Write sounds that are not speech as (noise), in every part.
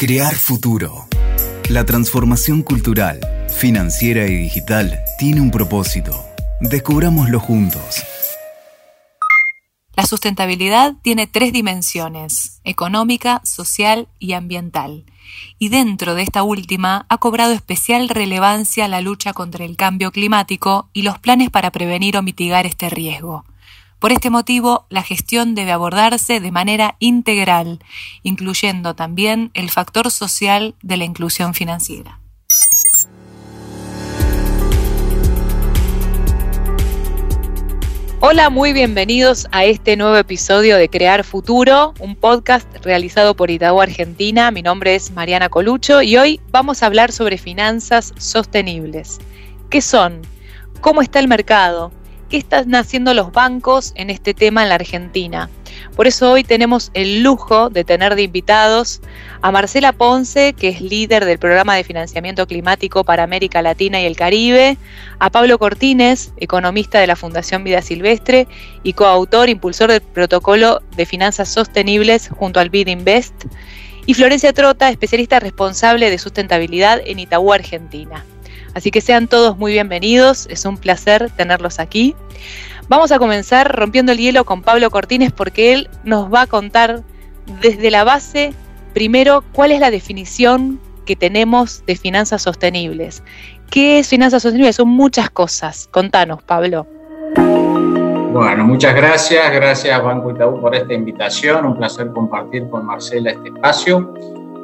Crear futuro. La transformación cultural, financiera y digital tiene un propósito. Descubrámoslo juntos. La sustentabilidad tiene tres dimensiones, económica, social y ambiental. Y dentro de esta última ha cobrado especial relevancia la lucha contra el cambio climático y los planes para prevenir o mitigar este riesgo. Por este motivo, la gestión debe abordarse de manera integral, incluyendo también el factor social de la inclusión financiera. Hola, muy bienvenidos a este nuevo episodio de Crear Futuro, un podcast realizado por Itaú Argentina. Mi nombre es Mariana Colucho y hoy vamos a hablar sobre finanzas sostenibles. ¿Qué son? ¿Cómo está el mercado? ¿Qué están haciendo los bancos en este tema en la Argentina? Por eso hoy tenemos el lujo de tener de invitados a Marcela Ponce, que es líder del programa de financiamiento climático para América Latina y el Caribe, a Pablo Cortines, economista de la Fundación Vida Silvestre y coautor, impulsor del protocolo de finanzas sostenibles junto al BID Invest, y Florencia Trota, especialista responsable de sustentabilidad en Itaú, Argentina. Así que sean todos muy bienvenidos, es un placer tenerlos aquí. Vamos a comenzar rompiendo el hielo con Pablo Cortines porque él nos va a contar desde la base, primero, cuál es la definición que tenemos de finanzas sostenibles. ¿Qué es finanzas sostenibles? Son muchas cosas. Contanos, Pablo. Bueno, muchas gracias. Gracias, Banco Itaú, por esta invitación. Un placer compartir con Marcela este espacio.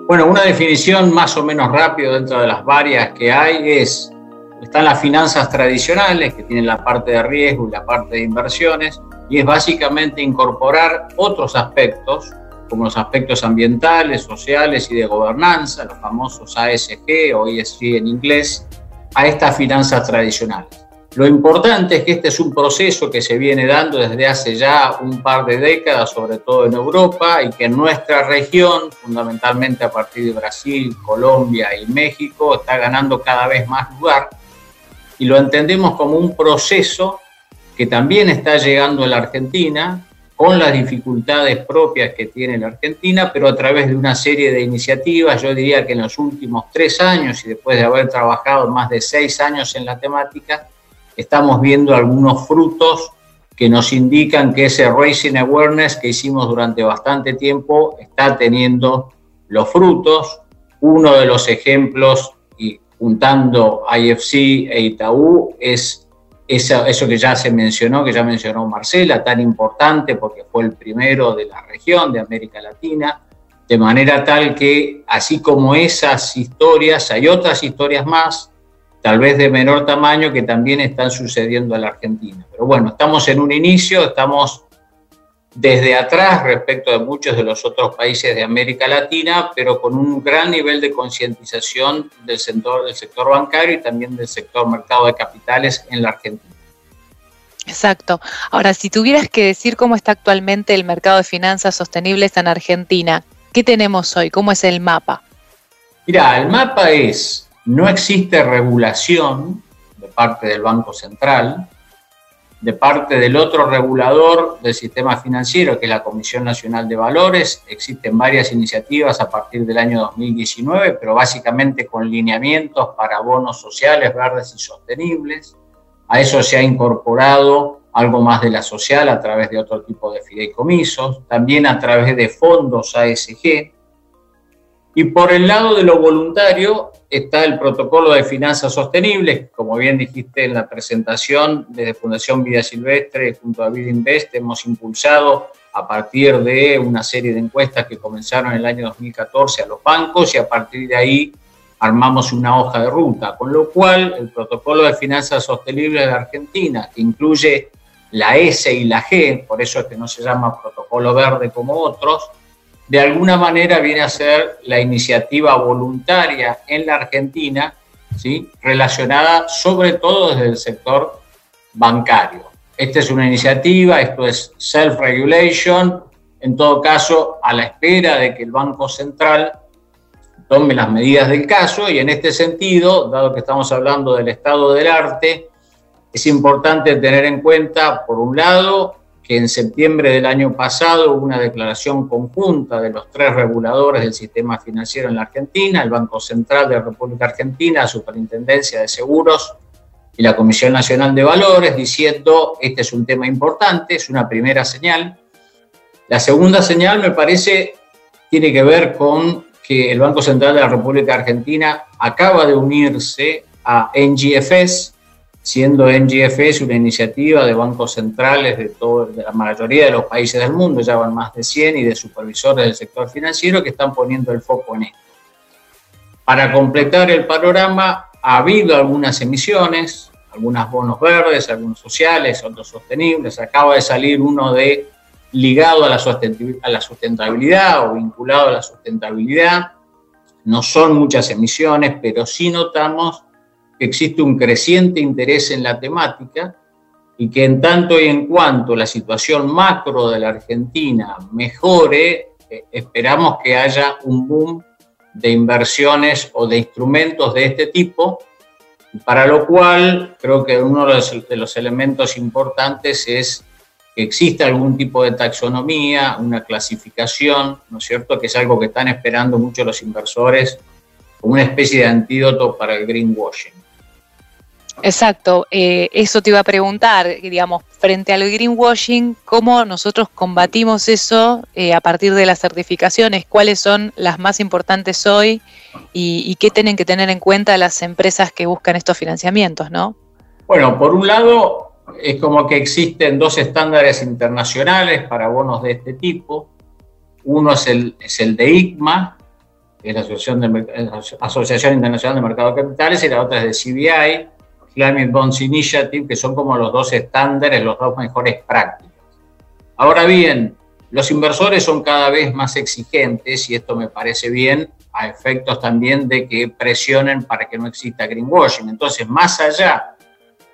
Bueno, una definición más o menos rápido dentro de las varias que hay es están las finanzas tradicionales, que tienen la parte de riesgo y la parte de inversiones, y es básicamente incorporar otros aspectos, como los aspectos ambientales, sociales y de gobernanza, los famosos ASG o ESG en inglés, a estas finanzas tradicionales. Lo importante es que este es un proceso que se viene dando desde hace ya un par de décadas, sobre todo en Europa, y que en nuestra región, fundamentalmente a partir de Brasil, Colombia y México, está ganando cada vez más lugar. Y lo entendemos como un proceso que también está llegando a la Argentina con las dificultades propias que tiene la Argentina, pero a través de una serie de iniciativas, yo diría que en los últimos tres años y después de haber trabajado más de seis años en la temática, estamos viendo algunos frutos que nos indican que ese Racing Awareness que hicimos durante bastante tiempo está teniendo los frutos. Uno de los ejemplos juntando IFC e Itaú es eso, que ya se mencionó, que ya mencionó Marcela, tan importante porque fue el primero de la región, de América Latina, de manera tal que así como esas historias, hay otras historias más, tal vez de menor tamaño, que también están sucediendo en la Argentina. Pero bueno, estamos en un inicio, estamos desde atrás respecto de muchos de los otros países de América Latina, pero con un gran nivel de concientización del sector, del sector bancario y también del sector mercado de capitales en la Argentina. Exacto. Ahora, si tuvieras que decir cómo está actualmente el mercado de finanzas sostenibles en Argentina, ¿qué tenemos hoy? ¿Cómo es el mapa? Mira, el mapa es, no existe regulación de parte del Banco Central, de parte del otro regulador del sistema financiero, que es la Comisión Nacional de Valores. Existen varias iniciativas a partir del año 2019, pero básicamente con lineamientos para bonos sociales, verdes y sostenibles. A eso se ha incorporado algo más de la social a través de otro tipo de fideicomisos, también a través de fondos ASG, y por el lado de lo voluntario está el protocolo de finanzas sostenibles, como bien dijiste en la presentación, desde Fundación Vida Silvestre junto a Vida Invest hemos impulsado a partir de una serie de encuestas que comenzaron en el año 2014 a los bancos y a partir de ahí armamos una hoja de ruta, con lo cual el protocolo de finanzas sostenibles de Argentina, que incluye la S y la G, por eso es que no se llama protocolo verde como otros, de alguna manera viene a ser la iniciativa voluntaria en la Argentina, ¿sí? relacionada sobre todo desde el sector bancario. Esta es una iniciativa, esto es self-regulation, en todo caso, a la espera de que el Banco Central tome las medidas del caso y en este sentido, dado que estamos hablando del estado del arte, es importante tener en cuenta, por un lado, que en septiembre del año pasado hubo una declaración conjunta de los tres reguladores del sistema financiero en la Argentina, el Banco Central de la República Argentina, la Superintendencia de Seguros y la Comisión Nacional de Valores, diciendo, este es un tema importante, es una primera señal. La segunda señal me parece tiene que ver con que el Banco Central de la República Argentina acaba de unirse a NGFS, siendo NGFS una iniciativa de bancos centrales de, todo, la mayoría de los países del mundo, ya van más de 100, y de supervisores del sector financiero que están poniendo el foco en esto. Para completar el panorama, ha habido algunas emisiones, algunos bonos verdes, algunos sociales, otros sostenibles. Acaba de salir uno de ligado a la, a la sustentabilidad o vinculado a la sustentabilidad. No son muchas emisiones, pero sí notamos que existe un creciente interés en la temática y que en tanto y en cuanto la situación macro de la Argentina mejore, eh, esperamos que haya un boom de inversiones o de instrumentos de este tipo, para lo cual creo que uno de los, elementos importantes es que exista algún tipo de taxonomía, una clasificación, ¿no es cierto?, que es algo que están esperando mucho los inversores como una especie de antídoto para el greenwashing. Exacto, eh, eso te iba a preguntar, digamos, frente al greenwashing, ¿cómo nosotros combatimos eso eh, a partir de las certificaciones? ¿Cuáles son las más importantes hoy y, qué tienen que tener en cuenta las empresas que buscan estos financiamientos, no? Bueno, por un lado, es como que existen dos estándares internacionales para bonos de este tipo. Uno es el, es el de ICMA, que es la Asociación, de, Asociación Internacional de Mercado de Capitales, y la otra es de CBI, Climate Bonds Initiative, que son como los dos estándares, los dos mejores prácticas. Ahora bien, los inversores son cada vez más exigentes y esto me parece bien a efectos también de que presionen para que no exista greenwashing. Entonces, más allá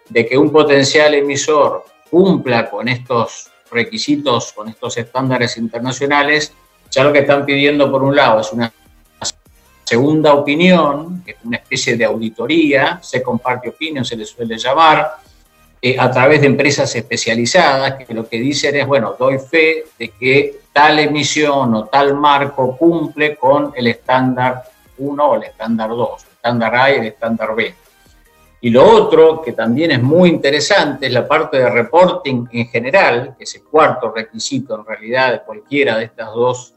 de que un potencial emisor cumpla con estos requisitos, con estos estándares internacionales, ya lo que están pidiendo por un lado es una segunda opinión, que es una especie de auditoría, se comparte opinión, se le suele llamar, eh, a través de empresas especializadas, que lo que dicen es, bueno, doy fe de que tal emisión o tal marco cumple con el estándar 1 o el estándar 2, el estándar A y el estándar B. Y lo otro, que también es muy interesante, es la parte de reporting en general, que es el cuarto requisito en realidad de cualquiera de estas dos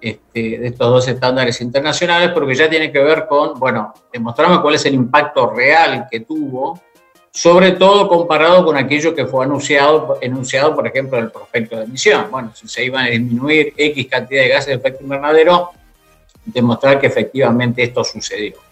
este, de estos dos estándares internacionales, porque ya tiene que ver con, bueno, demostrarme cuál es el impacto real que tuvo, sobre todo comparado con aquello que fue anunciado, enunciado, por ejemplo, en el prospecto de emisión. Bueno, si se iban a disminuir X cantidad de gases de efecto invernadero, demostrar que efectivamente esto sucedió.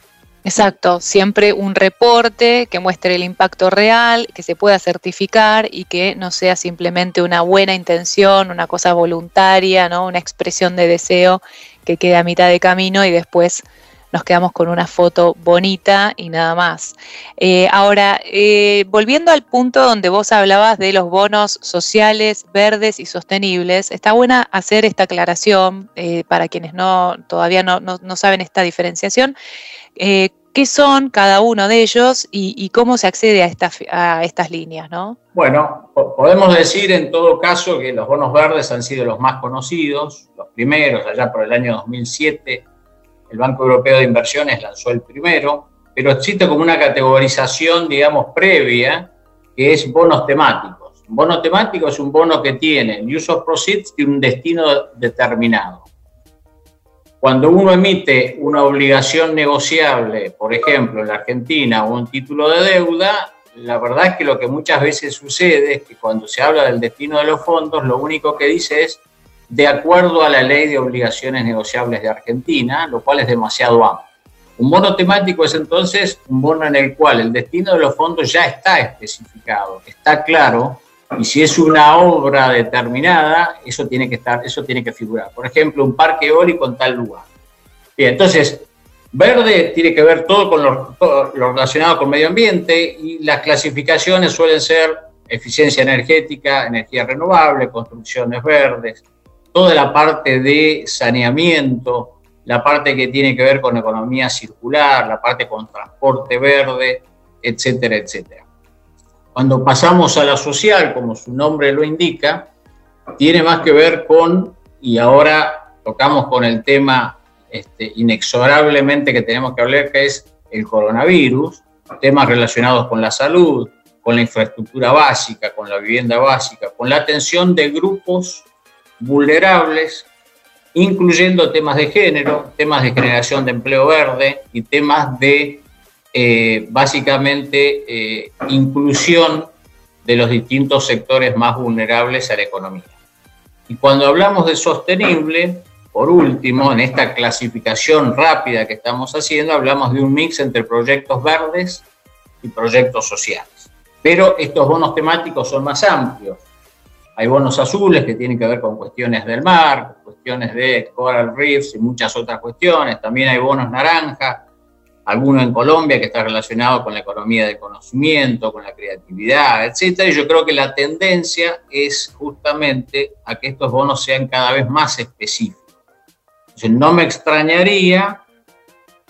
Exacto, siempre un reporte que muestre el impacto real, que se pueda certificar y que no sea simplemente una buena intención, una cosa voluntaria, ¿no? una expresión de deseo que quede a mitad de camino y después nos quedamos con una foto bonita y nada más. Eh, ahora, eh, volviendo al punto donde vos hablabas de los bonos sociales, verdes y sostenibles, está buena hacer esta aclaración eh, para quienes no, todavía no, no saben esta diferenciación. Eh, qué son cada uno de ellos y, cómo se accede a, a estas líneas, ¿no? Bueno, podemos decir en todo caso que los bonos verdes han sido los más conocidos, los primeros, allá por el año 2007, el Banco Europeo de Inversiones lanzó el primero, pero existe como una categorización, digamos, previa, que es bonos temáticos. Un bono temático es un bono que tiene use of proceeds y un destino determinado. Cuando uno emite una obligación negociable, por ejemplo, en Argentina o un título de deuda, la verdad es que lo que muchas veces sucede es que cuando se habla del destino de los fondos, lo único que dice es de acuerdo a la ley de obligaciones negociables de Argentina, lo cual es demasiado amplio. Un bono temático es entonces un bono en el cual el destino de los fondos ya está especificado, está claro y si es una obra determinada, eso tiene que estar, eso tiene que figurar. Por ejemplo, un parque eólico en tal lugar. Bien, entonces, verde tiene que ver todo con lo, relacionado con medio ambiente y las clasificaciones suelen ser eficiencia energética, energía renovable, construcciones verdes, toda la parte de saneamiento, la parte que tiene que ver con economía circular, la parte con transporte verde, etcétera, etcétera. Cuando pasamos a la social, como su nombre lo indica, tiene más que ver con, y ahora tocamos con el tema este, inexorablemente que tenemos que hablar, que es el coronavirus, temas relacionados con la salud, con la infraestructura básica, con la vivienda básica, con la atención de grupos vulnerables, incluyendo temas de género, temas de generación de empleo verde y temas de eh, básicamente eh, inclusión de los distintos sectores más vulnerables a la economía. Y cuando hablamos de sostenible, por último, en esta clasificación rápida que estamos haciendo, hablamos de un mix entre proyectos verdes y proyectos sociales. Pero estos bonos temáticos son más amplios. Hay bonos azules que tienen que ver con cuestiones del mar, cuestiones de coral reefs y muchas otras cuestiones. También hay bonos naranja, alguno en Colombia que está relacionado con la economía del conocimiento, con la creatividad, etc. Y yo creo que la tendencia es justamente a que estos bonos sean cada vez más específicos. Entonces, no me extrañaría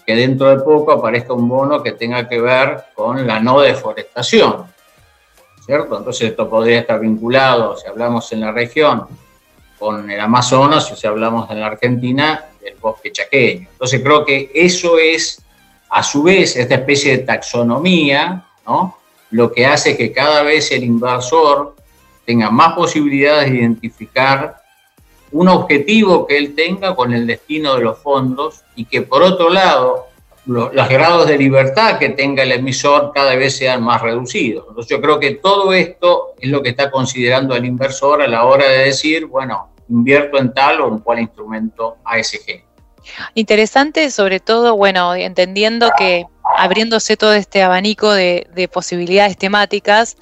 que dentro de poco aparezca un bono que tenga que ver con la no deforestación, ¿cierto? Entonces esto podría estar vinculado, si hablamos en la región, con el Amazonas, o si hablamos en la Argentina, del bosque chaqueño. Entonces creo que eso es, a su vez, esta especie de taxonomía, ¿no? Lo que hace que cada vez el inversor tenga más posibilidades de identificar un objetivo que él tenga con el destino de los fondos y que por otro lado los, grados de libertad que tenga el emisor cada vez sean más reducidos. Entonces yo creo que todo esto es lo que está considerando el inversor a la hora de decir, bueno, invierto en tal o en cual instrumento ASG. Interesante, sobre todo, bueno, entendiendo que abriéndose todo este abanico de, de posibilidades temáticas,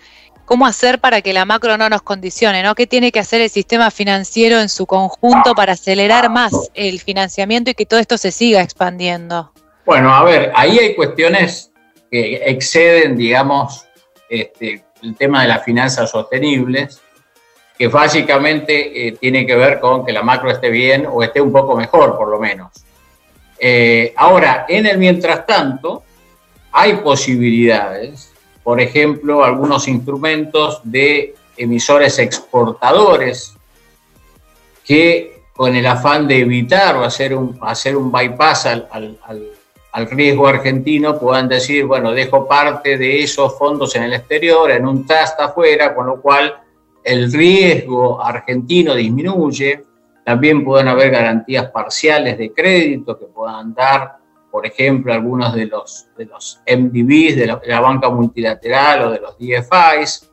cómo hacer para que la macro no nos condicione, ¿no? ¿Qué tiene que hacer el sistema financiero en su conjunto para acelerar más el financiamiento y que todo esto se siga expandiendo? Bueno, a ver, ahí hay cuestiones que exceden, digamos, este, el tema de las finanzas sostenibles, que básicamente eh, tiene que ver con que la macro esté bien o esté un poco mejor, por lo menos. Eh, ahora, en el mientras tanto, hay posibilidades por ejemplo, algunos instrumentos de emisores exportadores que con el afán de evitar o hacer un, hacer un bypass al, al, riesgo argentino puedan decir, bueno, dejo parte de esos fondos en el exterior, en un trust afuera, con lo cual el riesgo argentino disminuye. También pueden haber garantías parciales de crédito que puedan dar por ejemplo, algunos de los, de los MDBs, de la, banca multilateral o de los DFIs,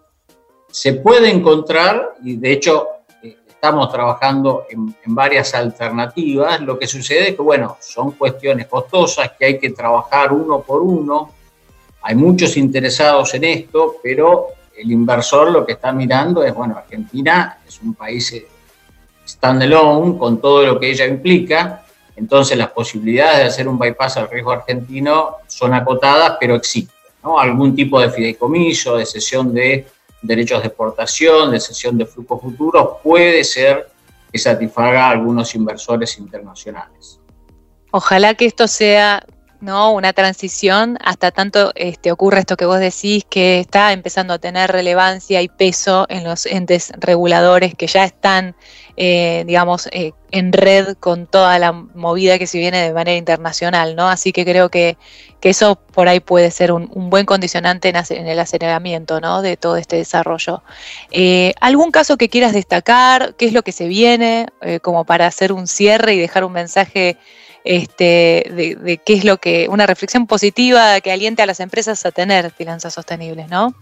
se puede encontrar, y de hecho eh, estamos trabajando en, en, varias alternativas, lo que sucede es que, bueno, son cuestiones costosas que hay que trabajar uno por uno, hay muchos interesados en esto, pero el inversor lo que está mirando es, bueno, Argentina es un país eh, standalone con todo lo que ella implica, entonces las posibilidades de hacer un bypass al riesgo argentino son acotadas, pero existen. ¿no? Algún tipo de fideicomiso, de cesión de derechos de exportación, de cesión de flujos futuros, puede ser que satisfaga a algunos inversores internacionales. Ojalá que esto sea ¿no? una transición hasta tanto este, ocurre esto que vos decís, que está empezando a tener relevancia y peso en los entes reguladores que ya están eh, digamos, eh, en red con toda la movida que se viene de manera internacional, ¿no? Así que creo que, eso por ahí puede ser un, buen condicionante en, el aceleramiento, ¿no? De todo este desarrollo. Eh, ¿Algún caso que quieras destacar? ¿Qué es lo que se viene? como para hacer un cierre y dejar un mensaje este, de, de, qué es lo que, una reflexión positiva que aliente a las empresas a tener finanzas sostenibles, ¿no?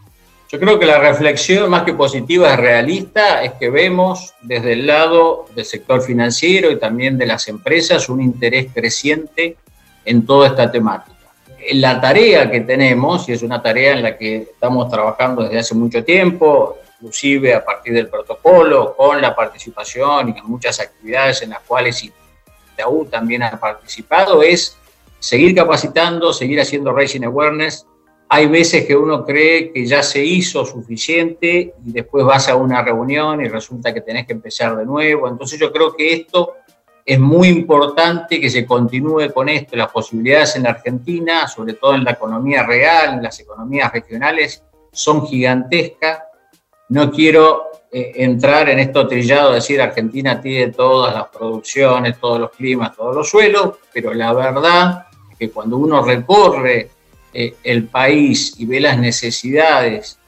Yo creo que la reflexión más que positiva es realista, es que vemos desde el lado del sector financiero y también de las empresas un interés creciente en toda esta temática. La tarea que tenemos, y es una tarea en la que estamos trabajando desde hace mucho tiempo, inclusive a partir del protocolo, con la participación y en muchas actividades en las cuales También ha participado, es seguir capacitando, seguir haciendo raising awareness, hay veces que uno cree que ya se hizo suficiente y después vas a una reunión y resulta que tenés que empezar de nuevo. Entonces yo creo que esto es muy importante que se continúe con esto. Las posibilidades en la Argentina, sobre todo en la economía real, en las economías regionales, son gigantescas. No quiero eh, entrar en esto trillado, decir Argentina tiene todas las producciones, todos los climas, todos los suelos, pero la verdad es que cuando uno recorre eh, el país y ve las necesidades,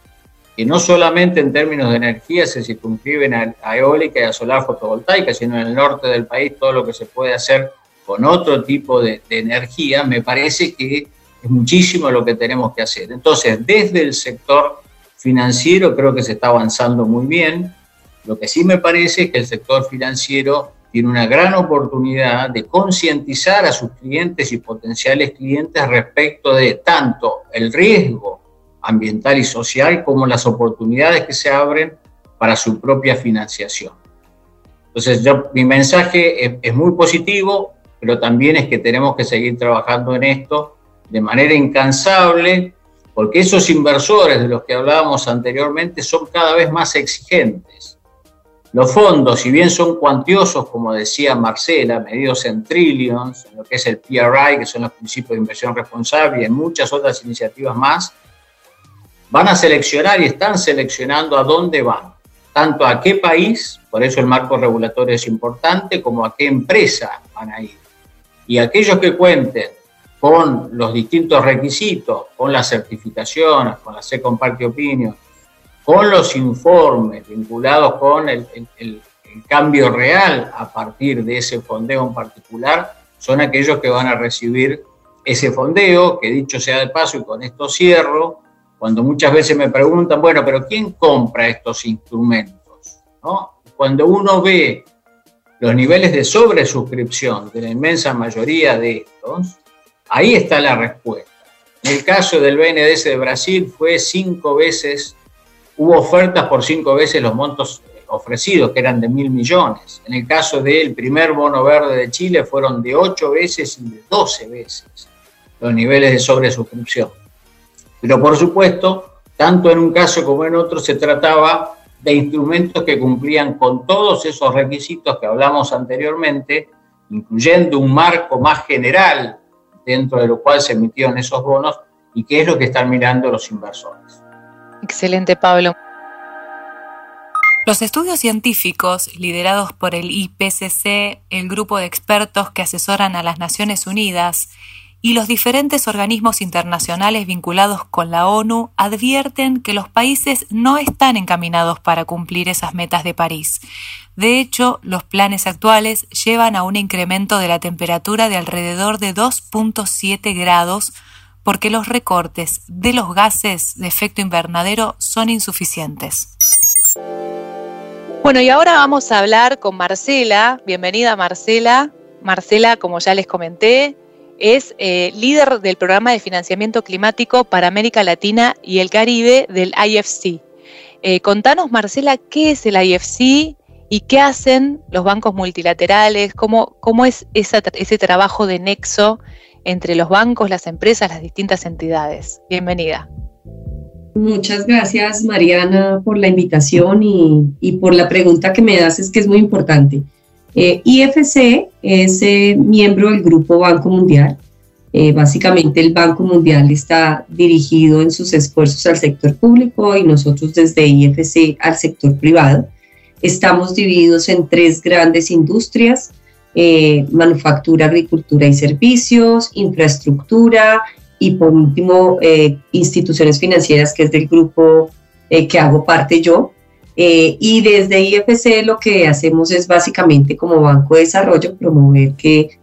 que no solamente en términos de energía se circunscriben a, eólica y a solar fotovoltaica, sino en el norte del país todo lo que se puede hacer con otro tipo de, de energía, me parece que es muchísimo lo que tenemos que hacer. Entonces, desde el sector financiero creo que se está avanzando muy bien. Lo que sí me parece es que el sector financiero tiene una gran oportunidad de concientizar a sus clientes y potenciales clientes respecto de tanto el riesgo ambiental y social como las oportunidades que se abren para su propia financiación. Entonces, mi mensaje es muy positivo, pero también es que tenemos que seguir trabajando en esto de manera incansable, porque esos inversores de los que hablábamos anteriormente son cada vez más exigentes. Los fondos, si bien son cuantiosos, como decía Marcela, medidos en trillions, en lo que es el PRI, que son los principios de inversión responsable, y en muchas otras iniciativas más, van a seleccionar y están seleccionando a dónde van, tanto a qué país, por eso el marco regulatorio es importante, como a qué empresa van a ir. Y aquellos que cuenten con los distintos requisitos, con las certificaciones, con la Second Party Opinion, con los informes vinculados con el, cambio real a partir de ese fondeo en particular, son aquellos que van a recibir ese fondeo, que dicho sea de paso, y con esto cierro, cuando muchas veces me preguntan, bueno, pero ¿quién compra estos instrumentos? Cuando uno ve los niveles de sobresuscripción de la inmensa mayoría de estos, ahí está la respuesta. En el caso del BNDES de Brasil fue cinco veces, hubo ofertas por cinco veces los montos ofrecidos, que eran de mil millones. En el caso del primer bono verde de Chile fueron de ocho veces y de doce veces los niveles de sobresuscripción. Pero por supuesto, tanto en un caso como en otro se trataba de instrumentos que cumplían con todos esos requisitos que hablamos anteriormente, incluyendo un marco más general dentro de lo cual se emitieron esos bonos y qué es lo que están mirando los inversores. Excelente, Pablo. Los estudios científicos liderados por el IPCC, el grupo de expertos que asesoran a las Naciones Unidas y los diferentes organismos internacionales vinculados con la ONU advierten que los países no están encaminados para cumplir esas metas de París. De hecho, los planes actuales llevan a un incremento de la temperatura de alrededor de 2.7 grados porque los recortes de los gases de efecto invernadero son insuficientes. Bueno, y ahora vamos a hablar con Marcela. Bienvenida Marcela. Marcela, como ya les comenté, es eh, líder del programa de financiamiento climático para América Latina y el Caribe del IFC. Eh, contanos, Marcela, ¿qué es el IFC y qué hacen los bancos multilaterales? ¿Cómo, cómo es ese trabajo de nexo entre los bancos, las empresas, las distintas entidades? Bienvenida. Muchas gracias, Mariana, por la invitación y, y por la pregunta que me haces, que es muy importante. Eh, IFC es eh, miembro del Grupo Banco Mundial. Eh, básicamente el Banco Mundial está dirigido en sus esfuerzos al sector público y nosotros desde IFC al sector privado. Estamos divididos en tres grandes industrias, manufactura, agricultura y servicios, infraestructura y por último instituciones financieras, que es del grupo que hago parte yo. Eh, y desde IFC lo que hacemos es básicamente como Banco de Desarrollo promover que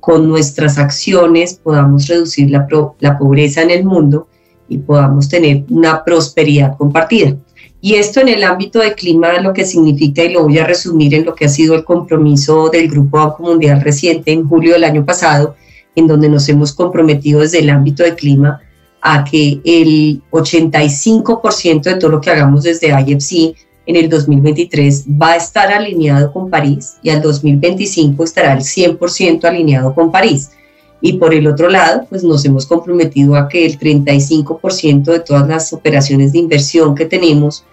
con nuestras acciones podamos reducir la, la pobreza en el mundo y podamos tener una prosperidad compartida. Y esto en el ámbito de clima lo que significa, y lo voy a resumir en lo que ha sido el compromiso del Grupo Banco Mundial reciente en julio del año pasado, en donde nos hemos comprometido desde el ámbito de clima a que el 85% de todo lo que hagamos desde IFC en el 2023 va a estar alineado con París y al 2025 estará al 100% alineado con París. Y por el otro lado, pues nos hemos comprometido a que el 35% de todas las operaciones de inversión que tenemos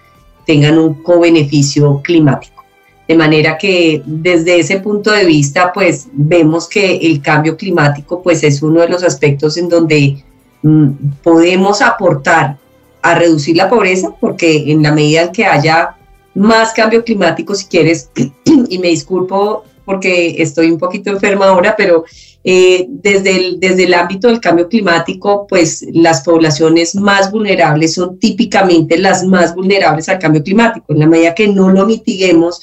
tengan un co-beneficio climático. De manera que desde ese punto de vista, pues vemos que el cambio climático pues es uno de los aspectos en donde mm, podemos aportar a reducir la pobreza, porque en la medida en que haya más cambio climático si quieres, (clears throat) y me disculpo porque estoy un poquito enferma ahora, pero eh, desde, el, desde el ámbito del cambio climático, pues las poblaciones más vulnerables son típicamente las más vulnerables al cambio climático. En la medida que no lo mitiguemos,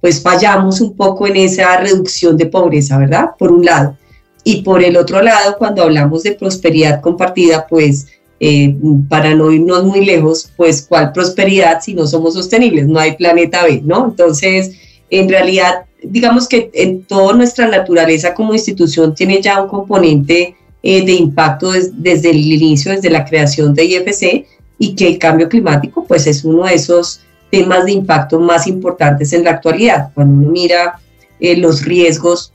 pues fallamos un poco en esa reducción de pobreza, ¿verdad? Por un lado. Y por el otro lado, cuando hablamos de prosperidad compartida, pues eh, para no irnos muy lejos, pues cuál prosperidad si no somos sostenibles, no hay planeta B, ¿no? Entonces, en realidad, digamos que en toda nuestra naturaleza como institución tiene ya un componente eh, de impacto desde el inicio, desde la creación de IFC, y que el cambio climático, pues es uno de esos temas de impacto más importantes en la actualidad. Cuando uno mira eh, los riesgos,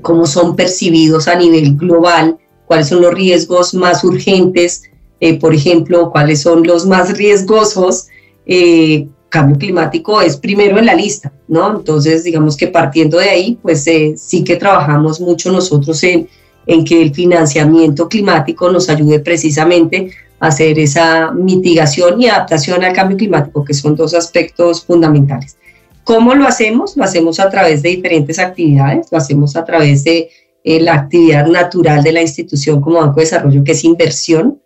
cómo son percibidos a nivel global, cuáles son los riesgos más urgentes eh, por ejemplo, cuáles son los más riesgosos, eh, cambio climático es primero en la lista, ¿no? Entonces, digamos que partiendo de ahí, pues eh, sí que trabajamos mucho nosotros en, en que el financiamiento climático nos ayude precisamente a hacer esa mitigación y adaptación al cambio climático, que son dos aspectos fundamentales. ¿Cómo lo hacemos? Lo hacemos a través de diferentes actividades, lo hacemos a través de la actividad natural de la institución como Banco de Desarrollo, que es inversión,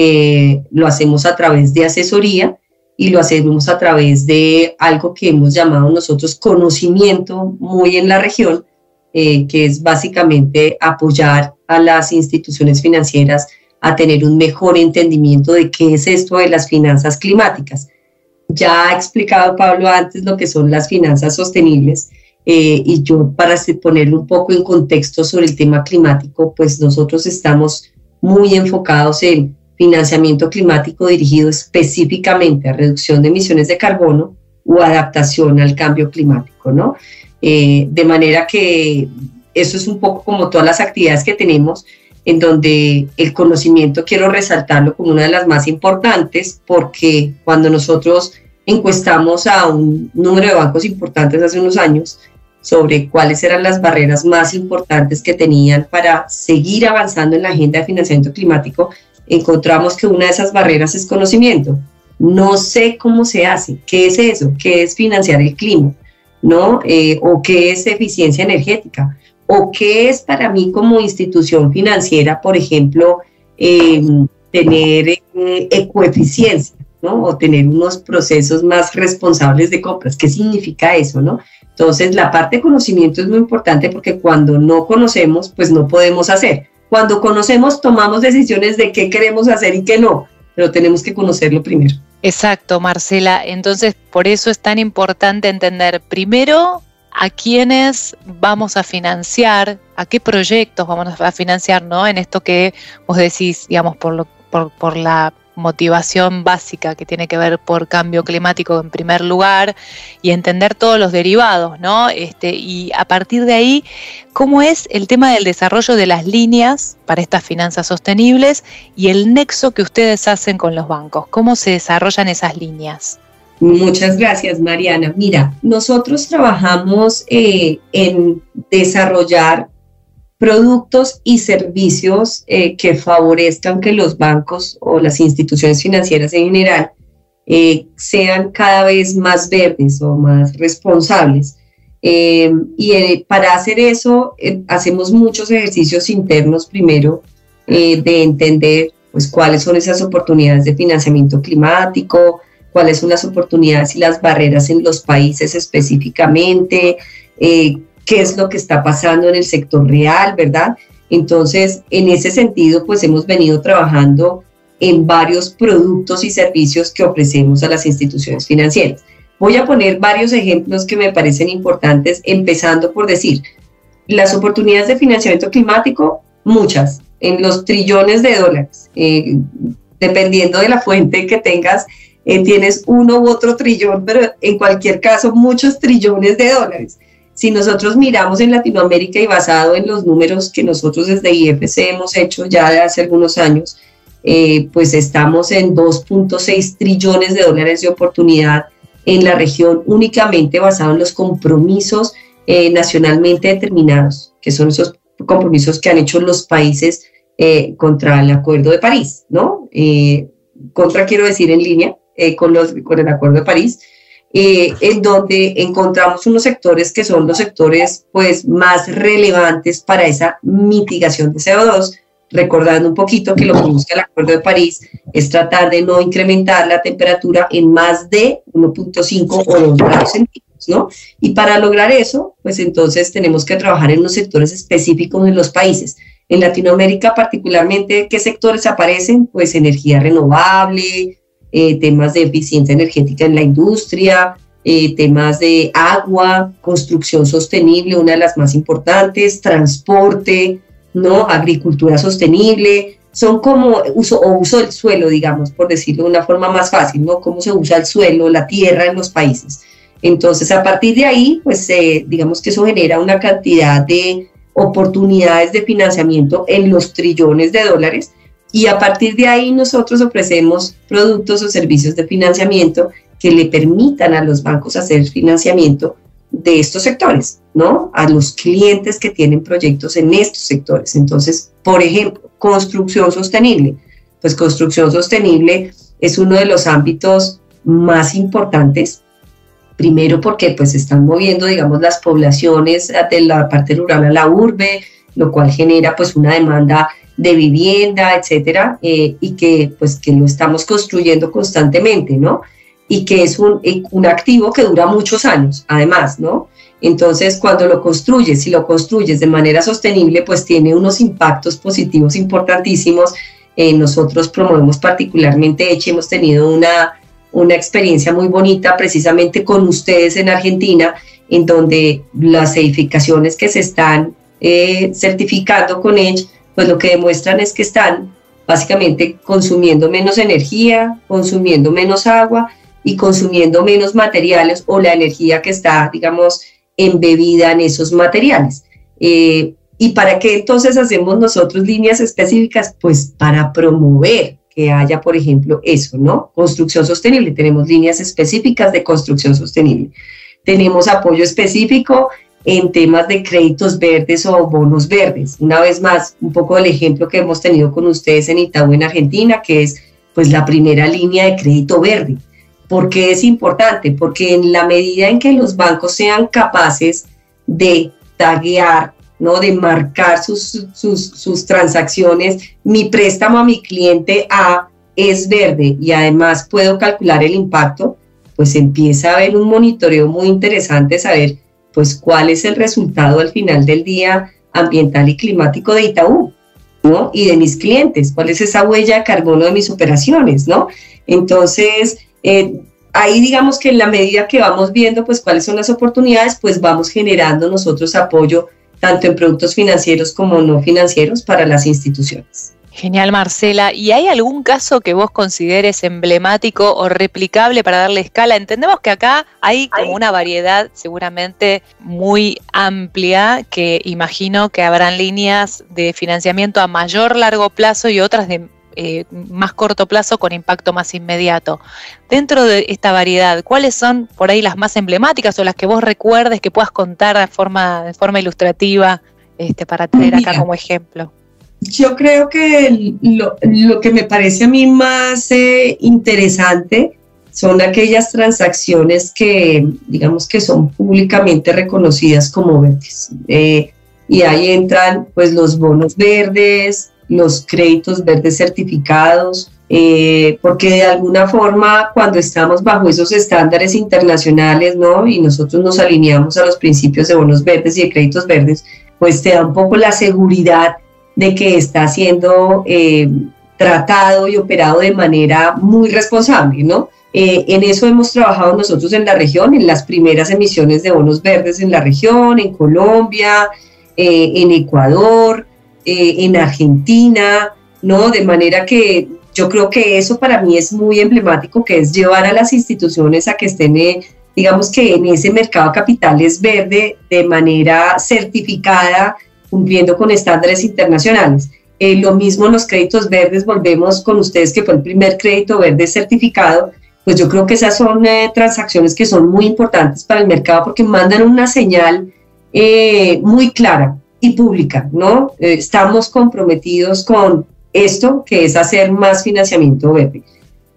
eh, lo hacemos a través de asesoría y lo hacemos a través de algo que hemos llamado nosotros conocimiento muy en la región, eh, que es básicamente apoyar a las instituciones financieras a tener un mejor entendimiento de qué es esto de las finanzas climáticas. Ya ha explicado Pablo antes lo que son las finanzas sostenibles eh, y yo para ponerlo un poco en contexto sobre el tema climático, pues nosotros estamos muy enfocados en financiamiento climático dirigido específicamente a reducción de emisiones de carbono o adaptación al cambio climático, ¿no? Eh, de manera que eso es un poco como todas las actividades que tenemos, en donde el conocimiento quiero resaltarlo como una de las más importantes, porque cuando nosotros encuestamos a un número de bancos importantes hace unos años sobre cuáles eran las barreras más importantes que tenían para seguir avanzando en la agenda de financiamiento climático, encontramos que una de esas barreras es conocimiento. No sé cómo se hace, qué es eso, qué es financiar el clima, ¿no? Eh, o qué es eficiencia energética, o qué es para mí como institución financiera, por ejemplo, em, tener eh, ecoeficiencia, ¿no? O tener unos procesos más responsables de compras. ¿Qué significa eso, no? Entonces, la parte de conocimiento es muy importante porque cuando no conocemos, pues no podemos hacer. Cuando conocemos, tomamos decisiones de qué queremos hacer y qué no, pero tenemos que conocerlo primero. Exacto, Marcela. Entonces, por eso es tan importante entender primero a quiénes vamos a financiar, a qué proyectos vamos a financiar, ¿no? En esto que vos decís, digamos, por, lo, por, por la motivación básica que tiene que ver por cambio climático en primer lugar y entender todos los derivados, ¿no? Este, y a partir de ahí, ¿cómo es el tema del desarrollo de las líneas para estas finanzas sostenibles y el nexo que ustedes hacen con los bancos? ¿Cómo se desarrollan esas líneas? Muchas gracias, Mariana. Mira, nosotros trabajamos eh, en desarrollar productos y servicios eh, que favorezcan que los bancos o las instituciones financieras en general eh, sean cada vez más verdes o más responsables. Eh, y para hacer eso hacemos muchos ejercicios internos primero de entender pues, cuáles son esas oportunidades de financiamiento climático, cuáles son las oportunidades y las barreras en los países específicamente, qué es lo que está pasando en el sector real, ¿verdad? Entonces, en ese sentido, pues hemos venido trabajando en varios productos y servicios que ofrecemos a las instituciones financieras. Voy a poner varios ejemplos que me parecen importantes, empezando por decir, las oportunidades de financiamiento climático, muchas, en los trillones de dólares. Eh, dependiendo de la fuente que tengas, eh, tienes uno u otro trillón, pero en cualquier caso, muchos trillones de dólares. Si nosotros miramos en Latinoamérica y basado en los números que nosotros desde IFC hemos hecho ya de hace algunos años, eh, pues estamos en 2.6 trillones de dólares de oportunidad en la región únicamente basado en los compromisos eh, nacionalmente determinados, que son esos compromisos que han hecho los países eh, contra el Acuerdo de París, ¿no? contra quiero decir en línea con, los, con el Acuerdo de París, eh, en donde encontramos unos sectores que son los sectores pues, más relevantes para esa mitigación de CO2, recordando un poquito que lo que busca el Acuerdo de París es tratar de no incrementar la temperatura en más de 1.5 o 2 grados centígrados, ¿no? Y para lograr eso, pues entonces tenemos que trabajar en los sectores específicos en los países. En Latinoamérica particularmente, ¿qué sectores aparecen? Pues energía renovable, eh, temas de eficiencia energética en la industria, eh, temas de agua, construcción sostenible, una de las más importantes, transporte, ¿no? agricultura sostenible, son como uso o uso del suelo, digamos, por decirlo de una forma más fácil, ¿no? Cómo se usa el suelo, la tierra en los países. Entonces, a partir de ahí, pues eh, digamos que eso genera una cantidad de oportunidades de financiamiento en los trillones de dólares y a partir de ahí nosotros ofrecemos productos o servicios de financiamiento que le permitan a los bancos hacer financiamiento de estos sectores, ¿no? A los clientes que tienen proyectos en estos sectores. Entonces, por ejemplo, construcción sostenible. Pues construcción sostenible es uno de los ámbitos más importantes. Primero porque pues están moviendo, digamos, las poblaciones de la parte rural a la urbe, lo cual genera pues una demanda de vivienda, etcétera, eh, y que pues que lo estamos construyendo constantemente, ¿no? Y que es un, eh, un activo que dura muchos años, además, ¿no? Entonces, cuando lo construyes, si lo construyes de manera sostenible, pues tiene unos impactos positivos importantísimos. Eh, nosotros promovemos particularmente Eche, hemos tenido una, una experiencia muy bonita precisamente con ustedes en Argentina, en donde las edificaciones que se están certificando con Edge pues lo que demuestran es que están básicamente consumiendo menos energía, consumiendo menos agua y consumiendo menos materiales o la energía que está, digamos, embebida en esos materiales. Eh, ¿Y para qué entonces hacemos nosotros líneas específicas? Pues para promover que haya, por ejemplo, eso, ¿no? Construcción sostenible. Tenemos líneas específicas de construcción sostenible. Tenemos apoyo específico en temas de créditos verdes o bonos verdes. Una vez más, un poco del ejemplo que hemos tenido con ustedes en Itaú en Argentina, que es pues la primera línea de crédito verde. ¿Por qué es importante? Porque en la medida en que los bancos sean capaces de taguear, ¿no? de marcar sus, sus, sus transacciones, mi préstamo a mi cliente A es verde y además puedo calcular el impacto, pues empieza a haber un monitoreo muy interesante, saber pues cuál es el resultado al final del día ambiental y climático de Itaú, ¿no? Y de mis clientes, cuál es esa huella de carbono de mis operaciones, ¿no? Entonces, eh, ahí digamos que en la medida que vamos viendo, pues cuáles son las oportunidades, pues vamos generando nosotros apoyo tanto en productos financieros como no financieros para las instituciones. Genial, Marcela. ¿Y hay algún caso que vos consideres emblemático o replicable para darle escala? Entendemos que acá hay como una variedad seguramente muy amplia, que imagino que habrán líneas de financiamiento a mayor largo plazo y otras de eh, más corto plazo con impacto más inmediato. Dentro de esta variedad, ¿cuáles son por ahí las más emblemáticas o las que vos recuerdes que puedas contar de forma, de forma ilustrativa este, para tener acá como ejemplo? Yo creo que lo, que me parece a mí más eh, interesante son aquellas transacciones que, digamos, que son públicamente reconocidas como verdes. Eh, y ahí entran, pues, los bonos verdes, los créditos verdes certificados, eh, porque de alguna forma, cuando estamos bajo esos estándares internacionales, ¿no? Y nosotros nos alineamos a los principios de bonos verdes y de créditos verdes, pues te da un poco la seguridad de que está siendo eh, tratado y operado de manera muy responsable, ¿no? Eh, en eso hemos trabajado nosotros en la región, en las primeras emisiones de bonos verdes en la región, en Colombia, eh, en Ecuador, en Argentina, ¿no? De manera que yo creo que eso para mí es muy emblemático, que es llevar a las instituciones a que estén, digamos que en ese mercado capital es verde de manera certificada cumpliendo con estándares internacionales. Eh, lo mismo los créditos verdes, volvemos con ustedes que fue el primer crédito verde certificado, pues yo creo que esas son eh, transacciones que son muy importantes para el mercado porque mandan una señal eh, muy clara y pública, ¿no? estamos comprometidos con esto, que es hacer más financiamiento verde.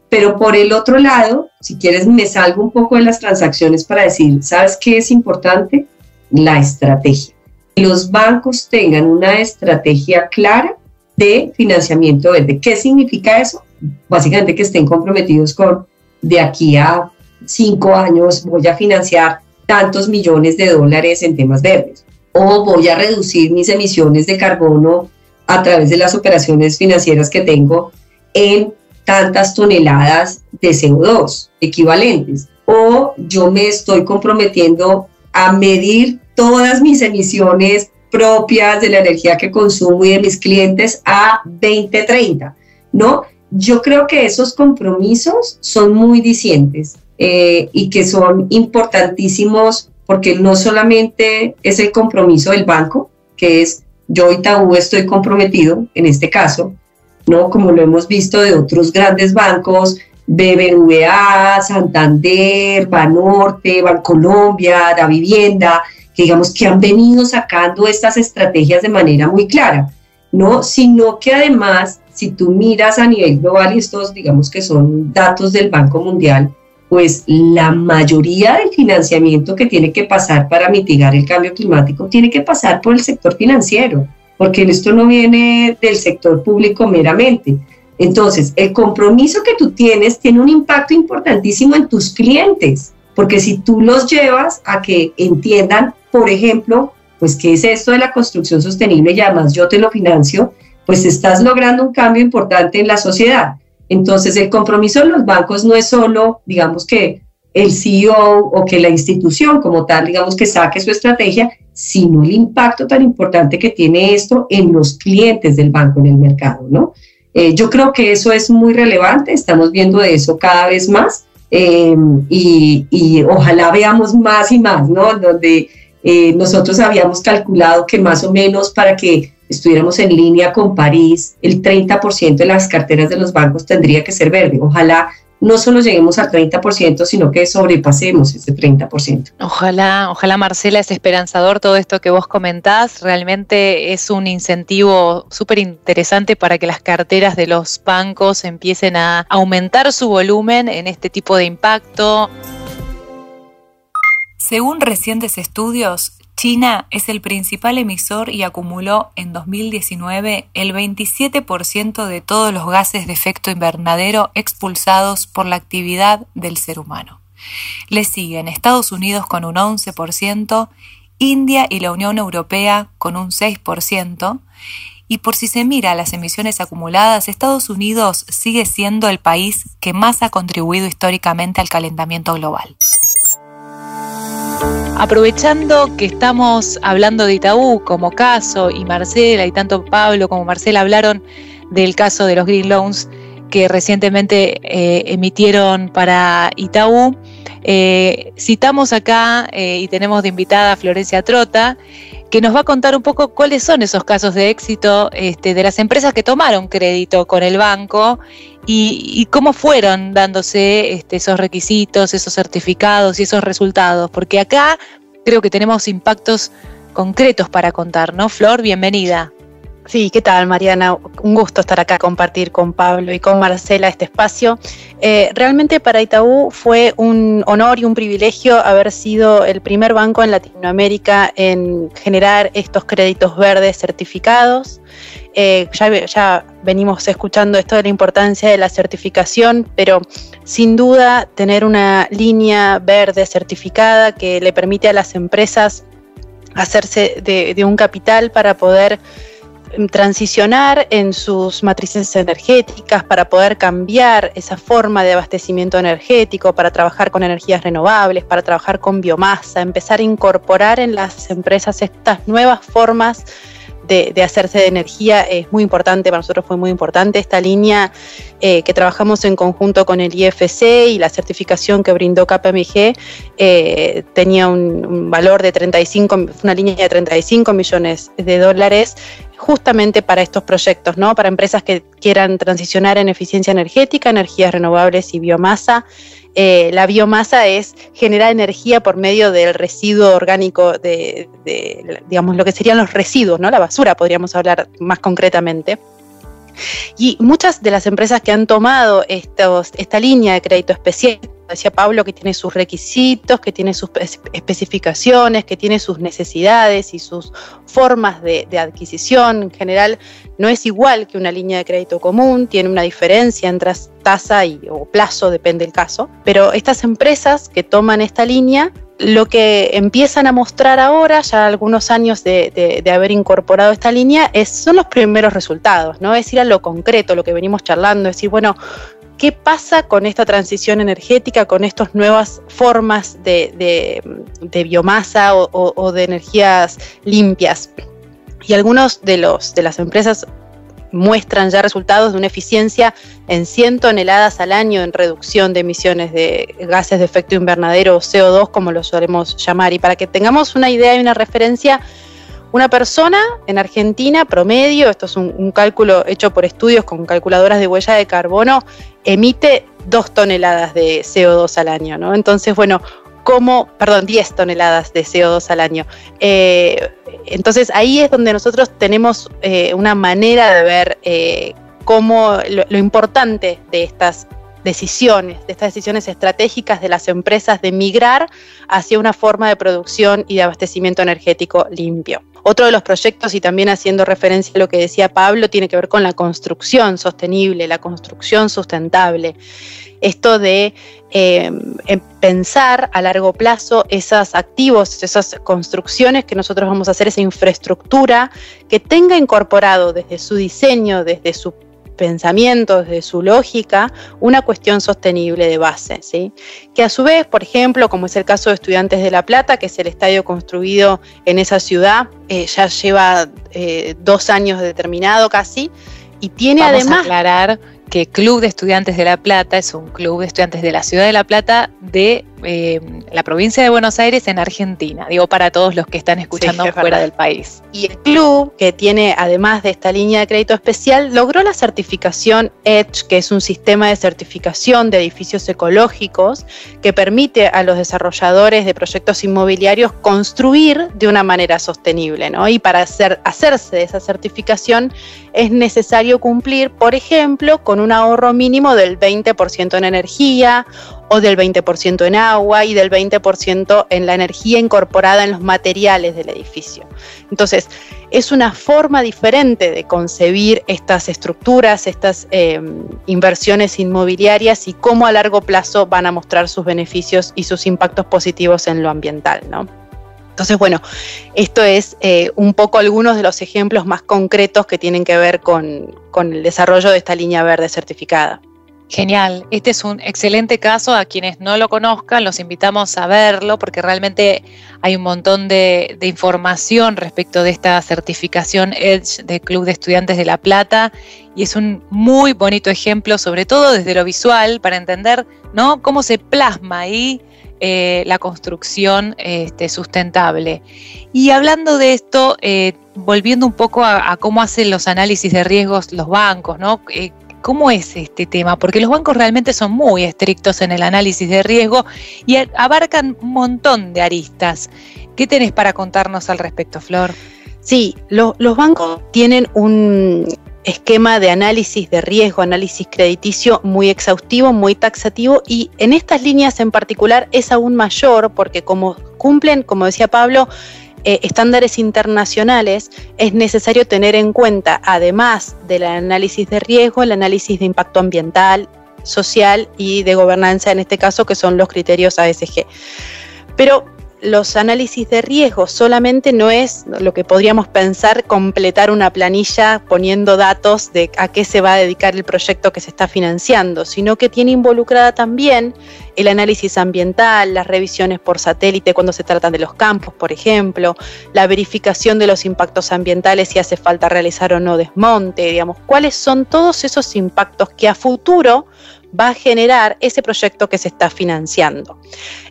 pero por el otro lado, si quieres, me salgo un poco de las transacciones para decir, ¿sabes qué es importante? La estrategia. Los bancos tengan una estrategia clara de financiamiento verde. ¿Qué significa eso? Básicamente que estén comprometidos con de aquí a cinco años voy a financiar tantos millones de dólares en temas verdes o voy a reducir mis emisiones de carbono a través de las operaciones financieras que tengo en tantas toneladas de CO2 equivalentes. O yo me estoy comprometiendo a medir todas mis emisiones propias de la energía que consumo y de mis clientes a 2030, ¿no? Yo creo que esos compromisos son muy dicientes eh, y que son importantísimos porque no solamente es el compromiso del banco, que es yo Itaú estoy comprometido en este caso, ¿no? Como lo hemos visto de otros grandes bancos, BBVA, Santander, Banorte, Bancolombia, Da Vivienda, digamos que han venido sacando estas estrategias de manera muy clara, ¿no? Sino que además, si tú miras a nivel global, y estos digamos que son datos del Banco Mundial, pues la mayoría del financiamiento que tiene que pasar para mitigar el cambio climático tiene que pasar por el sector financiero porque esto no viene del sector público meramente. Entonces, el compromiso que tú tienes tiene un impacto importantísimo en tus clientes, porque si tú los llevas a que entiendan, por ejemplo, pues qué es esto de la construcción sostenible y además yo te lo financio, pues estás logrando un cambio importante en la sociedad. Entonces, el compromiso de los bancos no es solo, digamos que el CEO o que la institución como tal, digamos que saque su estrategia, sino el impacto tan importante que tiene esto en los clientes del banco en el mercado, ¿no? Eh, yo creo que eso es muy relevante, estamos viendo de eso cada vez más eh, y, ojalá veamos más y más, ¿no? Donde eh, nosotros habíamos calculado que más o menos para que estuviéramos en línea con París, el 30% de las carteras de los bancos tendría que ser verde. Ojalá no solo lleguemos al 30%, sino que sobrepasemos ese 30%. Ojalá, ojalá Marcela es esperanzador todo esto que vos comentás. Realmente es un incentivo súper interesante para que las carteras de los bancos empiecen a aumentar su volumen en este tipo de impacto. Según recientes estudios, China es el principal emisor y acumuló en 2019 el 27% de todos los gases de efecto invernadero expulsados por la actividad del ser humano. Le siguen Estados Unidos con un 11%, India y la Unión Europea con un 6%, y por si se mira las emisiones acumuladas, Estados Unidos sigue siendo el país que más ha contribuido históricamente al calentamiento global. Aprovechando que estamos hablando de Itaú como caso y Marcela y tanto Pablo como Marcela hablaron del caso de los Green Loans que recientemente eh, emitieron para Itaú, eh, citamos acá eh, y tenemos de invitada a Florencia Trota, que nos va a contar un poco cuáles son esos casos de éxito este, de las empresas que tomaron crédito con el banco y, cómo fueron dándose este, esos requisitos, esos certificados y esos resultados, porque acá creo que tenemos impactos concretos para contar, ¿no? Flor, bienvenida. Sí, ¿qué tal Mariana? Un gusto estar acá, compartir con Pablo y con Marcela este espacio. Eh, realmente para Itaú fue un honor y un privilegio haber sido el primer banco en Latinoamérica en generar estos créditos verdes certificados. Eh, ya, ya venimos escuchando esto de la importancia de la certificación, pero sin duda tener una línea verde certificada que le permite a las empresas hacerse de un capital para poder transicionar en sus matrices energéticas para poder cambiar esa forma de abastecimiento energético, para trabajar con energías renovables, para trabajar con biomasa, empezar a incorporar en las empresas estas nuevas formas de, hacerse de energía. Es muy importante, para nosotros fue muy importante esta línea eh, que trabajamos en conjunto con el IFC y la certificación que brindó KPMG eh, tenía un, un, valor de 35, una línea de 35 millones de dólares justamente para estos proyectos, ¿no? Para empresas que quieran transicionar en eficiencia energética, energías renovables y biomasa. Eh, la biomasa es generar energía por medio del residuo orgánico de, digamos, lo que serían los residuos, ¿no? La basura, podríamos hablar más concretamente. Y muchas de las empresas que han tomado estos, esta línea de crédito especial decía Pablo, que tiene sus requisitos, que tiene sus especificaciones, que tiene sus necesidades y sus formas de, adquisición. En general, no es igual que una línea de crédito común, tiene una diferencia entre tasa y, o plazo, depende del caso. Pero estas empresas que toman esta línea lo que empiezan a mostrar ahora, ya algunos años de, haber incorporado esta línea, es, son los primeros resultados, ¿no? Es ir a lo concreto, lo que venimos charlando, es decir, bueno, ¿Qué pasa con esta transición energética, con estas nuevas formas de, biomasa o, de energías limpias? Y algunos de, los, de las empresas muestran ya resultados de una eficiencia en 100 toneladas al año en reducción de emisiones de gases de efecto invernadero o CO2, como lo solemos llamar. Y para que tengamos una idea y una referencia, una persona en Argentina, promedio, esto es un, cálculo hecho por estudios con calculadoras de huella de carbono, emite dos toneladas de CO2 al año, ¿no? Entonces, bueno, ¿cómo, perdón, 10 toneladas de CO2 al año? Eh, entonces, ahí es donde nosotros tenemos eh, una manera de ver eh, cómo lo importante de estas decisiones, de estas decisiones estratégicas de las empresas de migrar hacia una forma de producción y de abastecimiento energético limpio. Otro de los proyectos, y también haciendo referencia a lo que decía Pablo, tiene que ver con la construcción sostenible, la construcción sustentable. Esto de eh, pensar a largo plazo esos activos, esas construcciones que nosotros vamos a hacer, esa infraestructura que tenga incorporado desde su diseño, desde su pensamientos, de su lógica, una cuestión sostenible de base, ¿sí? Que a su vez, por ejemplo, como es el caso de Estudiantes de La Plata, que es el estadio construido en esa ciudad, eh, ya lleva eh, dos años determinado casi, y tiene además... aclarar que Club de Estudiantes de La Plata es un club de estudiantes de la ciudad de La Plata de eh, la provincia de Buenos Aires en Argentina, digo para todos los que están escuchando fuera del país. Y el club, que tiene además de esta línea de crédito especial, logró la certificación EDGE, que es un sistema de certificación de edificios ecológicos que permite a los desarrolladores de proyectos inmobiliarios construir de una manera sostenible. ¿no? Y para hacer, hacerse de esa certificación es necesario cumplir, por ejemplo, con un ahorro mínimo del 20% en energía o del 20% en agua y del 20% en la energía incorporada en los materiales del edificio. Entonces, es una forma diferente de concebir estas estructuras, estas em, inversiones inmobiliarias y cómo a largo plazo van a mostrar sus beneficios y sus impactos positivos en lo ambiental. ¿no? Entonces, bueno, esto es eh, un poco algunos de los ejemplos más concretos que tienen que ver con el desarrollo de esta línea verde certificada. Genial, este es un excelente caso. A quienes no lo conozcan, los invitamos a verlo porque realmente hay un montón de, información respecto de esta certificación Edge del Club de Estudiantes de La Plata y es un muy bonito ejemplo, sobre todo desde lo visual, para entender ¿no? cómo se plasma ahí eh, la construcción este, sustentable. Y hablando de esto, eh, volviendo un poco a, cómo hacen los análisis de riesgos los bancos, ¿no? Eh, ¿Cómo es este tema? Porque los bancos realmente son muy estrictos en el análisis de riesgo y abarcan un montón de aristas. ¿Qué tenés para contarnos al respecto, Flor? Sí, los bancos tienen un esquema de análisis de riesgo, análisis crediticio muy exhaustivo, muy taxativo y en estas líneas en particular es aún mayor porque como cumplen, como decía Pablo, eh, estándares internacionales, es necesario tener en cuenta, además del análisis de riesgo, el análisis de impacto ambiental, social y de gobernanza, en este caso, que son los criterios ASG. Pero los análisis de riesgo solamente no es lo que podríamos pensar completar una planilla poniendo datos de a qué se va a dedicar el proyecto que se está financiando, sino que tiene involucrada también el análisis ambiental, las revisiones por satélite cuando se tratan de los campos, por ejemplo, la verificación de los impactos ambientales si hace falta realizar o no desmonte, digamos, cuáles son todos esos impactos que a futuro va a generar ese proyecto que se está financiando.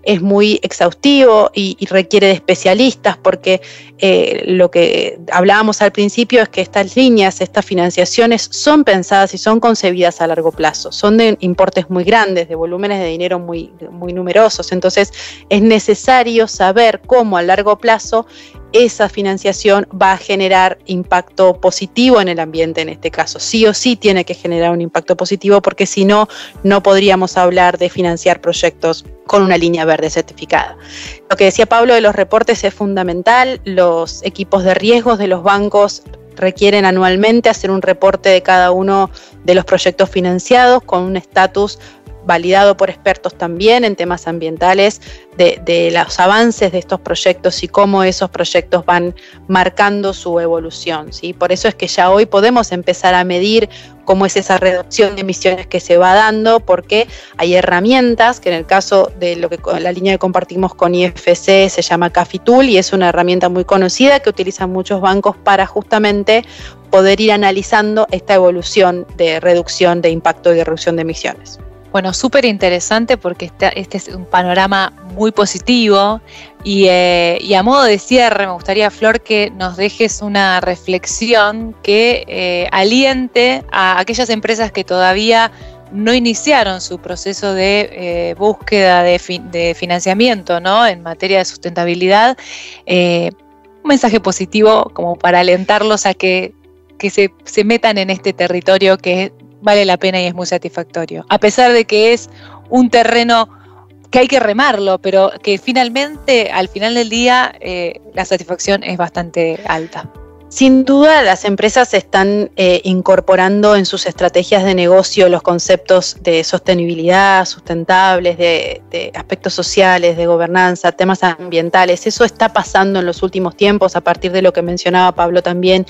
Es muy exhaustivo y, requiere de especialistas porque eh, lo que hablábamos al principio es que estas líneas, estas financiaciones son pensadas y son concebidas a largo plazo, son de importes muy grandes, de volúmenes de dinero muy, muy numerosos, entonces es necesario saber cómo a largo plazo esa financiación va a generar impacto positivo en el ambiente en este caso. Sí o sí tiene que generar un impacto positivo porque si no, no podríamos hablar de financiar proyectos con una línea verde certificada. Lo que decía Pablo de los reportes es fundamental. Los equipos de riesgos de los bancos requieren anualmente hacer un reporte de cada uno de los proyectos financiados con un estatus validado por expertos también en temas ambientales, de, los avances de estos proyectos y cómo esos proyectos van marcando su evolución. ¿sí? Por eso es que ya hoy podemos empezar a medir cómo es esa reducción de emisiones que se va dando, porque hay herramientas que en el caso de lo que la línea que compartimos con IFC se llama Cafitool y es una herramienta muy conocida que utilizan muchos bancos para justamente poder ir analizando esta evolución de reducción de impacto y de reducción de emisiones. Bueno, súper interesante porque este, este, es un panorama muy positivo eh, y, a modo de cierre me gustaría, Flor, que nos dejes una reflexión que eh, aliente a aquellas empresas que todavía no iniciaron su proceso de eh, búsqueda de, financiamiento ¿no? en materia de sustentabilidad. un mensaje positivo como para alentarlos a que, se, se metan en este territorio que vale la pena y es muy satisfactorio. A pesar de que es un terreno que hay que remarlo, pero que finalmente, al final del día, eh, la satisfacción es bastante alta. Sin duda, las empresas están eh, incorporando en sus estrategias de negocio los conceptos de sostenibilidad, sustentables, de, aspectos sociales, de gobernanza, temas ambientales. Eso está pasando en los últimos tiempos a partir de lo que mencionaba Pablo también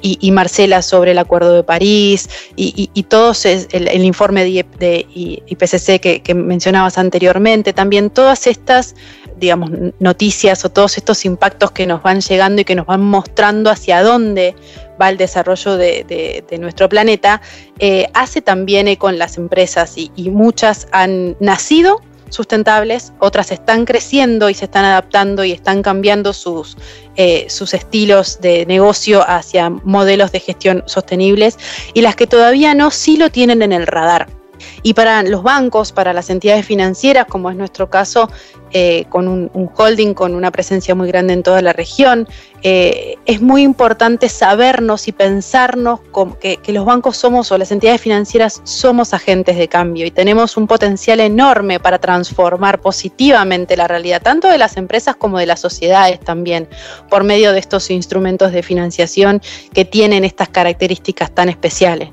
y, Marcela sobre el Acuerdo de París y, y, todos el, informe de, IPCC que, que, mencionabas anteriormente, también todas estas digamos, noticias o todos estos impactos que nos van llegando y que nos van mostrando hacia dónde va el desarrollo de, nuestro planeta, eh, hace también eco en las empresas y, muchas han nacido sustentables, otras están creciendo y se están adaptando y están cambiando sus, eh, sus estilos de negocio hacia modelos de gestión sostenibles y las que todavía no, sí lo tienen en el radar. Y para los bancos, para las entidades financieras, como es nuestro caso, eh, con un, holding con una presencia muy grande en toda la región. Eh, es muy importante sabernos y pensarnos que, los bancos somos o las entidades financieras somos agentes de cambio y tenemos un potencial enorme para transformar positivamente la realidad, tanto de las empresas como de las sociedades también, por medio de estos instrumentos de financiación que tienen estas características tan especiales.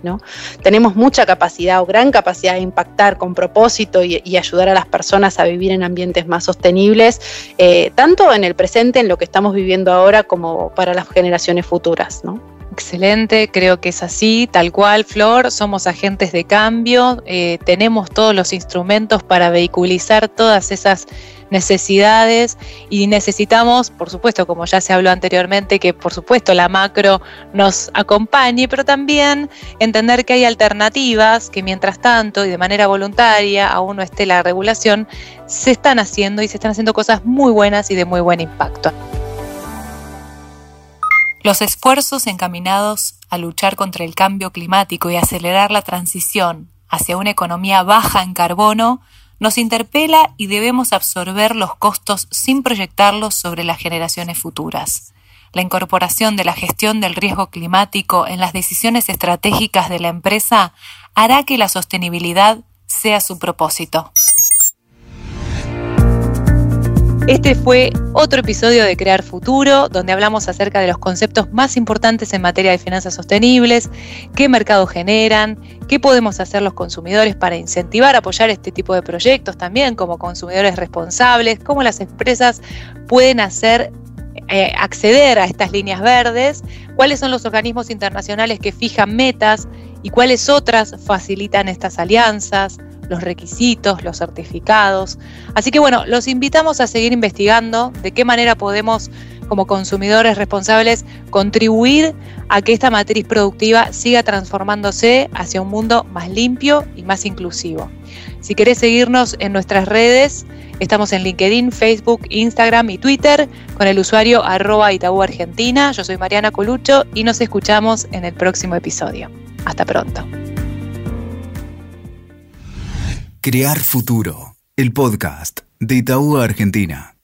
Tenemos mucha capacidad o gran capacidad de impactar con propósito y ayudar a las personas a vivir en ambientes más sostenibles, eh, tanto en el presente, en lo que estamos viviendo ahora, como para las generaciones futuras. ¿no? Excelente, creo que es así, tal cual, Flor, somos agentes de cambio, eh, tenemos todos los instrumentos para vehiculizar todas esas necesidades y necesitamos, por supuesto, como ya se habló anteriormente, que por supuesto la macro nos acompañe, pero también entender que hay alternativas que mientras tanto y de manera voluntaria, aún no esté la regulación, se están haciendo y se están haciendo cosas muy buenas y de muy buen impacto. Los esfuerzos encaminados a luchar contra el cambio climático y acelerar la transición hacia una economía baja en carbono nos interpela y debemos absorber los costos sin proyectarlos sobre las generaciones futuras. La incorporación de la gestión del riesgo climático en las decisiones estratégicas de la empresa hará que la sostenibilidad sea su propósito. Este fue otro episodio de Crear Futuro, donde hablamos acerca de los conceptos más importantes en materia de finanzas sostenibles, qué mercados generan, qué podemos hacer los consumidores para incentivar, apoyar este tipo de proyectos también como consumidores responsables, cómo las empresas pueden hacer eh, acceder a estas líneas verdes, cuáles son los organismos internacionales que fijan metas y cuáles otras facilitan estas alianzas, los requisitos, los certificados. Así que bueno, los invitamos a seguir investigando de qué manera podemos como consumidores responsables contribuir a que esta matriz productiva siga transformándose hacia un mundo más limpio y más inclusivo. Si querés seguirnos en nuestras redes, estamos en LinkedIn, Facebook, Instagram y Twitter con el usuario arroba Itaú Argentina. Yo soy Mariana Colucho y nos escuchamos en el próximo episodio. Hasta pronto. Crear Futuro, el podcast de Itaú Argentina.